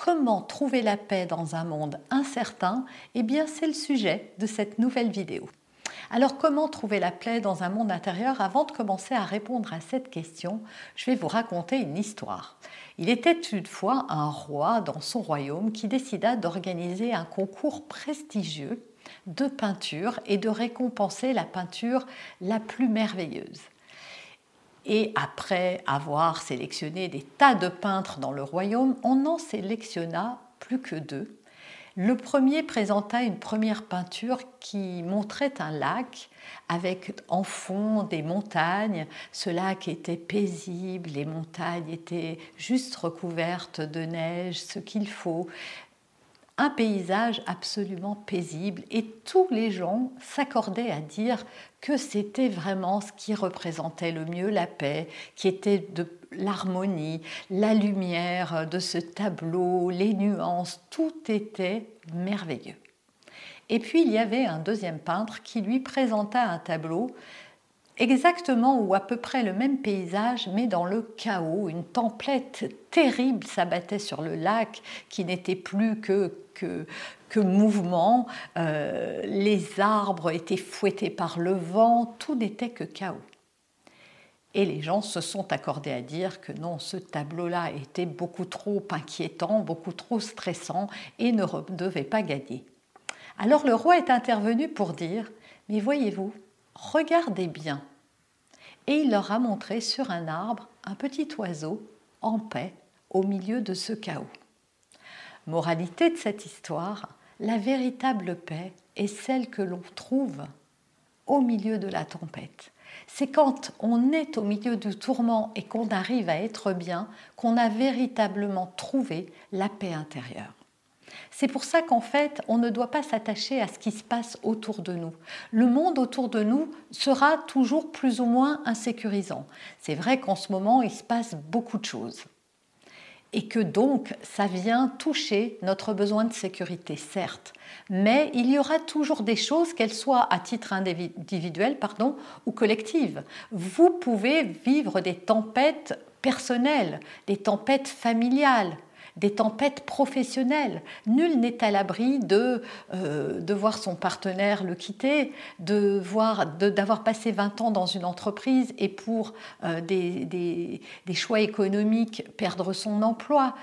comment trouver la paix dans un monde incertain Eh bien, c'est le sujet de cette nouvelle vidéo. Alors comment trouver la paix dans un monde intérieur Avant de commencer à répondre à cette question, je vais vous raconter une histoire. Il était une fois un roi dans son royaume qui décida d'organiser un concours prestigieux de peinture et de récompenser la peinture la plus merveilleuse. Et après avoir sélectionné des tas de peintres dans le royaume, on n'en sélectionna plus que deux le premier présenta une première peinture qui montrait un lac avec en fond des montagnes. Ce lac était paisible, les montagnes étaient juste recouvertes de neige, ce qu'il faut un paysage absolument paisible et tous les gens s'accordaient à dire que c'était vraiment ce qui représentait le mieux la paix, qui était de l'harmonie, la lumière de ce tableau, les nuances, tout était merveilleux. Et puis il y avait un deuxième peintre qui lui présenta un tableau exactement ou à peu près le même paysage, mais dans le chaos. Une tempête terrible s'abattait sur le lac qui n'était plus que, que, mouvement. Euh, les arbres étaient fouettés par le vent, tout n'était que chaos. Et les gens se sont accordés à dire que non, ce tableau-là était beaucoup trop inquiétant, beaucoup trop stressant et ne devait pas gagner. Alors le roi est intervenu pour dire, mais voyez-vous, regardez bien, et il leur a montré sur un arbre un petit oiseau en paix au milieu de ce chaos. Moralité de cette histoire, la véritable paix est celle que l'on trouve au milieu de la tempête. C'est quand on est au milieu du tourment et qu'on arrive à être bien qu'on a véritablement trouvé la paix intérieure. C'est pour ça qu'en fait, on ne doit pas s'attacher à ce qui se passe autour de nous. Le monde autour de nous sera toujours plus ou moins insécurisant. C'est vrai qu'en ce moment, il se passe beaucoup de choses. Et que donc, ça vient toucher notre besoin de sécurité, certes. Mais il y aura toujours des choses, qu'elles soient à titre individuel pardon, ou collective. Vous pouvez vivre des tempêtes personnelles, des tempêtes familiales, des tempêtes professionnelles. Nul n'est à l'abri de, euh, de voir son partenaire le quitter, de voir, d'avoir passé 20 ans dans une entreprise et pour euh, des, des, des choix économiques perdre son emploi.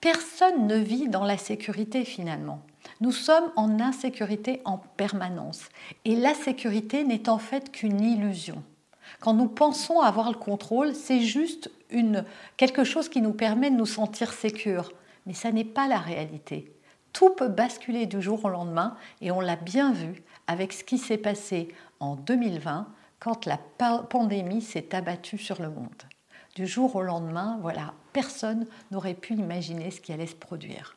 Personne ne vit dans la sécurité finalement. Nous sommes en insécurité en permanence. Et la sécurité n'est en fait qu'une illusion. Quand nous pensons avoir le contrôle, c'est juste une, quelque chose qui nous permet de nous sentir sécures. Mais ça n'est pas la réalité. Tout peut basculer du jour au lendemain et on l'a bien vu avec ce qui s'est passé en 2020 quand la pandémie s'est abattue sur le monde. Du jour au lendemain, voilà, personne n'aurait pu imaginer ce qui allait se produire.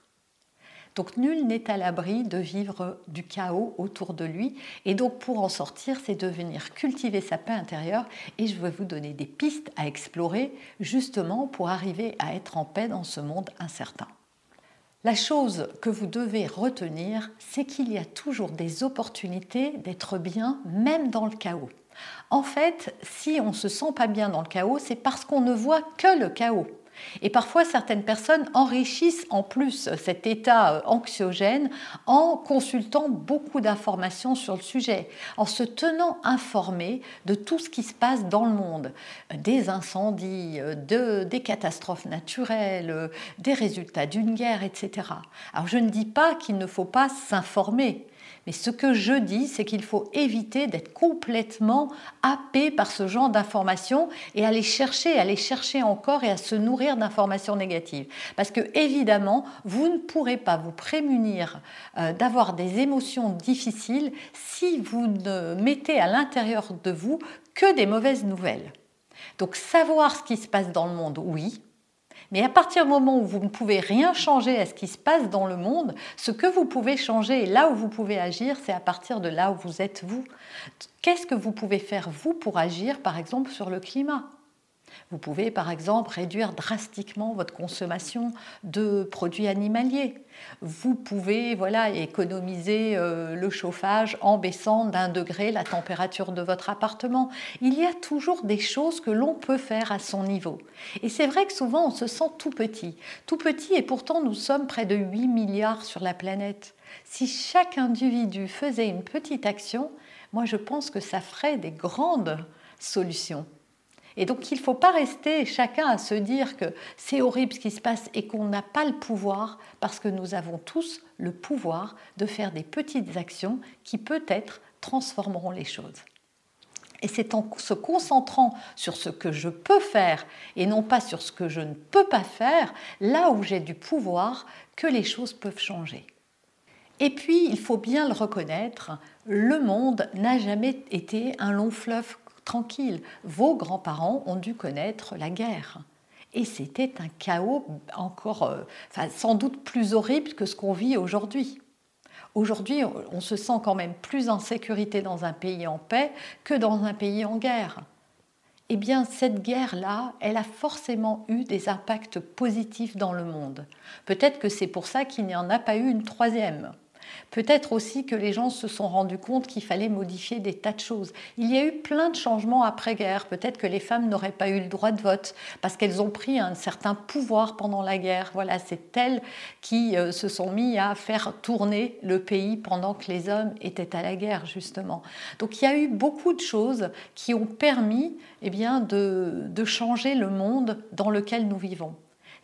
Donc nul n'est à l'abri de vivre du chaos autour de lui. Et donc pour en sortir, c'est de venir cultiver sa paix intérieure. Et je vais vous donner des pistes à explorer justement pour arriver à être en paix dans ce monde incertain. La chose que vous devez retenir, c'est qu'il y a toujours des opportunités d'être bien, même dans le chaos. En fait, si on ne se sent pas bien dans le chaos, c'est parce qu'on ne voit que le chaos. Et parfois, certaines personnes enrichissent en plus cet état euh, anxiogène en consultant beaucoup d'informations sur le sujet, en se tenant informés de tout ce qui se passe dans le monde, des incendies, de, des catastrophes naturelles, des résultats d'une guerre, etc. Alors je ne dis pas qu'il ne faut pas s'informer, Mais ce que je dis, c'est qu'il faut éviter d'être complètement happé par ce genre d'informations et aller chercher, aller chercher encore et à se nourrir d'informations négatives. Parce que évidemment, vous ne pourrez pas vous prémunir euh, d'avoir des émotions difficiles si vous ne mettez à l'intérieur de vous que des mauvaises nouvelles. Donc savoir ce qui se passe dans le monde, oui, mais à partir du moment où vous ne pouvez rien changer à ce qui se passe dans le monde, ce que vous pouvez changer et là où vous pouvez agir, c'est à partir de là où vous êtes vous. Qu'est-ce que vous pouvez faire vous pour agir, par exemple, sur le climat? Vous pouvez par exemple réduire drastiquement votre consommation de produits animaliers. Vous pouvez voilà, économiser euh, le chauffage en baissant d'un degré la température de votre appartement. Il y a toujours des choses que l'on peut faire à son niveau. Et c'est vrai que souvent on se sent tout petit. Tout petit et pourtant nous sommes près de 8 milliards sur la planète. Si chaque individu faisait une petite action, moi je pense que ça ferait des grandes solutions. Et donc il ne faut pas rester chacun à se dire que c'est horrible ce qui se passe et qu'on n'a pas le pouvoir, parce que nous avons tous le pouvoir de faire des petites actions qui peut-être transformeront les choses. Et c'est en se concentrant sur ce que je peux faire et non pas sur ce que je ne peux pas faire, là où j'ai du pouvoir, que les choses peuvent changer. Et puis, il faut bien le reconnaître, le monde n'a jamais été un long fleuve tranquille. Vos grands-parents ont dû connaître la guerre. Et c'était un chaos encore, euh, sans doute plus horrible que ce qu'on vit aujourd'hui. Aujourd'hui, on se sent quand même plus en sécurité dans un pays en paix que dans un pays en guerre. Eh bien, cette guerre-là, elle a forcément eu des impacts positifs dans le monde. Peut-être que c'est pour ça qu'il n'y en a pas eu une troisième. Peut-être aussi que les gens se sont rendus compte qu'il fallait modifier des tas de choses. Il y a eu plein de changements après-guerre. Peut-être que les femmes n'auraient pas eu le droit de vote parce qu'elles ont pris un certain pouvoir pendant la guerre. Voilà, c'est elles qui euh, se sont mis à faire tourner le pays pendant que les hommes étaient à la guerre, justement. Donc il y a eu beaucoup de choses qui ont permis eh bien, de, de changer le monde dans lequel nous vivons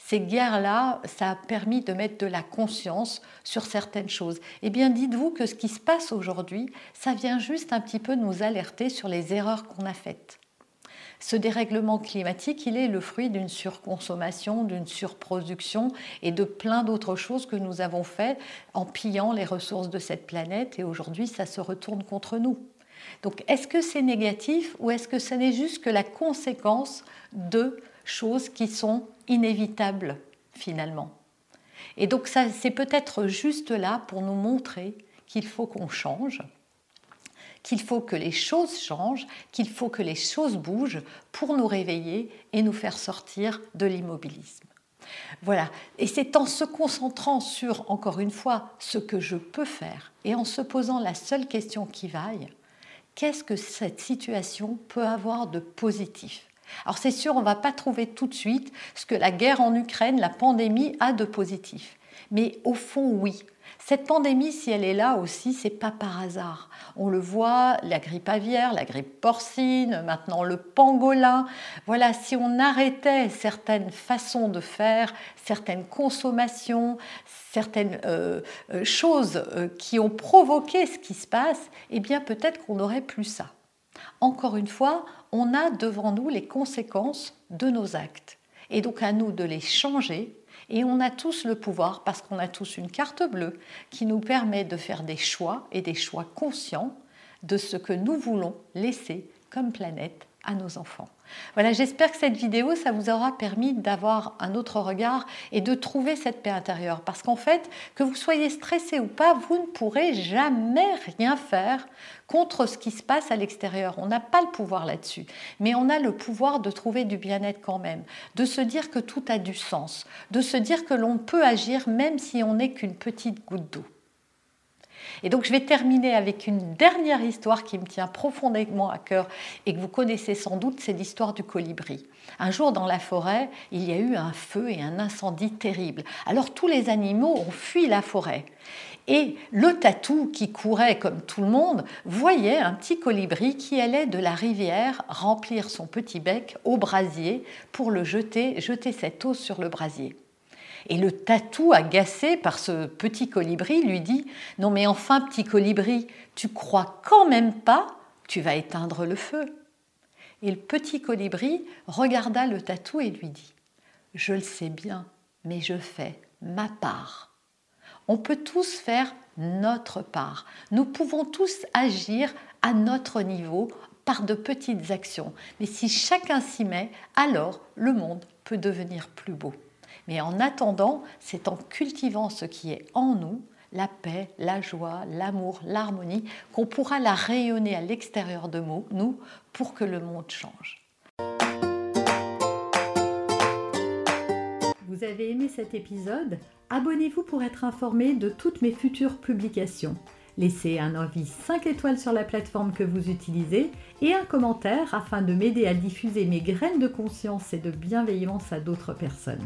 ces guerres-là, ça a permis de mettre de la conscience sur certaines choses. Eh bien, dites-vous que ce qui se passe aujourd'hui, ça vient juste un petit peu nous alerter sur les erreurs qu'on a faites. Ce dérèglement climatique, il est le fruit d'une surconsommation, d'une surproduction et de plein d'autres choses que nous avons fait en pillant les ressources de cette planète et aujourd'hui ça se retourne contre nous. Donc est-ce que c'est négatif ou est-ce que ce n'est juste que la conséquence de choses qui sont inévitables finalement. Et donc ça, c'est peut-être juste là pour nous montrer qu'il faut qu'on change, qu'il faut que les choses changent, qu'il faut que les choses bougent pour nous réveiller et nous faire sortir de l'immobilisme. Voilà, et c'est en se concentrant sur, encore une fois, ce que je peux faire et en se posant la seule question qui vaille, qu'est-ce que cette situation peut avoir de positif alors c'est sûr, on ne va pas trouver tout de suite ce que la guerre en Ukraine, la pandémie a de positif. Mais au fond, oui. Cette pandémie, si elle est là aussi, c'est pas par hasard. On le voit, la grippe aviaire, la grippe porcine, maintenant le pangolin. Voilà, si on arrêtait certaines façons de faire, certaines consommations, certaines euh, euh, choses euh, qui ont provoqué ce qui se passe, eh bien peut-être qu'on n'aurait plus ça. Encore une fois, on a devant nous les conséquences de nos actes. Et donc à nous de les changer. Et on a tous le pouvoir, parce qu'on a tous une carte bleue, qui nous permet de faire des choix et des choix conscients de ce que nous voulons laisser comme planète à nos enfants. Voilà, j'espère que cette vidéo, ça vous aura permis d'avoir un autre regard et de trouver cette paix intérieure. Parce qu'en fait, que vous soyez stressé ou pas, vous ne pourrez jamais rien faire contre ce qui se passe à l'extérieur. On n'a pas le pouvoir là-dessus. Mais on a le pouvoir de trouver du bien-être quand même, de se dire que tout a du sens, de se dire que l'on peut agir même si on n'est qu'une petite goutte d'eau. Et donc je vais terminer avec une dernière histoire qui me tient profondément à cœur et que vous connaissez sans doute, c'est l'histoire du colibri. Un jour dans la forêt, il y a eu un feu et un incendie terrible. Alors tous les animaux ont fui la forêt. Et le tatou, qui courait comme tout le monde, voyait un petit colibri qui allait de la rivière remplir son petit bec au brasier pour le jeter, jeter cette eau sur le brasier. Et le tatou, agacé par ce petit colibri, lui dit Non, mais enfin, petit colibri, tu crois quand même pas que tu vas éteindre le feu Et le petit colibri regarda le tatou et lui dit Je le sais bien, mais je fais ma part. On peut tous faire notre part. Nous pouvons tous agir à notre niveau par de petites actions. Mais si chacun s'y met, alors le monde peut devenir plus beau. Mais en attendant, c'est en cultivant ce qui est en nous, la paix, la joie, l'amour, l'harmonie, qu'on pourra la rayonner à l'extérieur de nous pour que le monde change. Vous avez aimé cet épisode? Abonnez-vous pour être informé de toutes mes futures publications. Laissez un avis 5 étoiles sur la plateforme que vous utilisez et un commentaire afin de m'aider à diffuser mes graines de conscience et de bienveillance à d'autres personnes.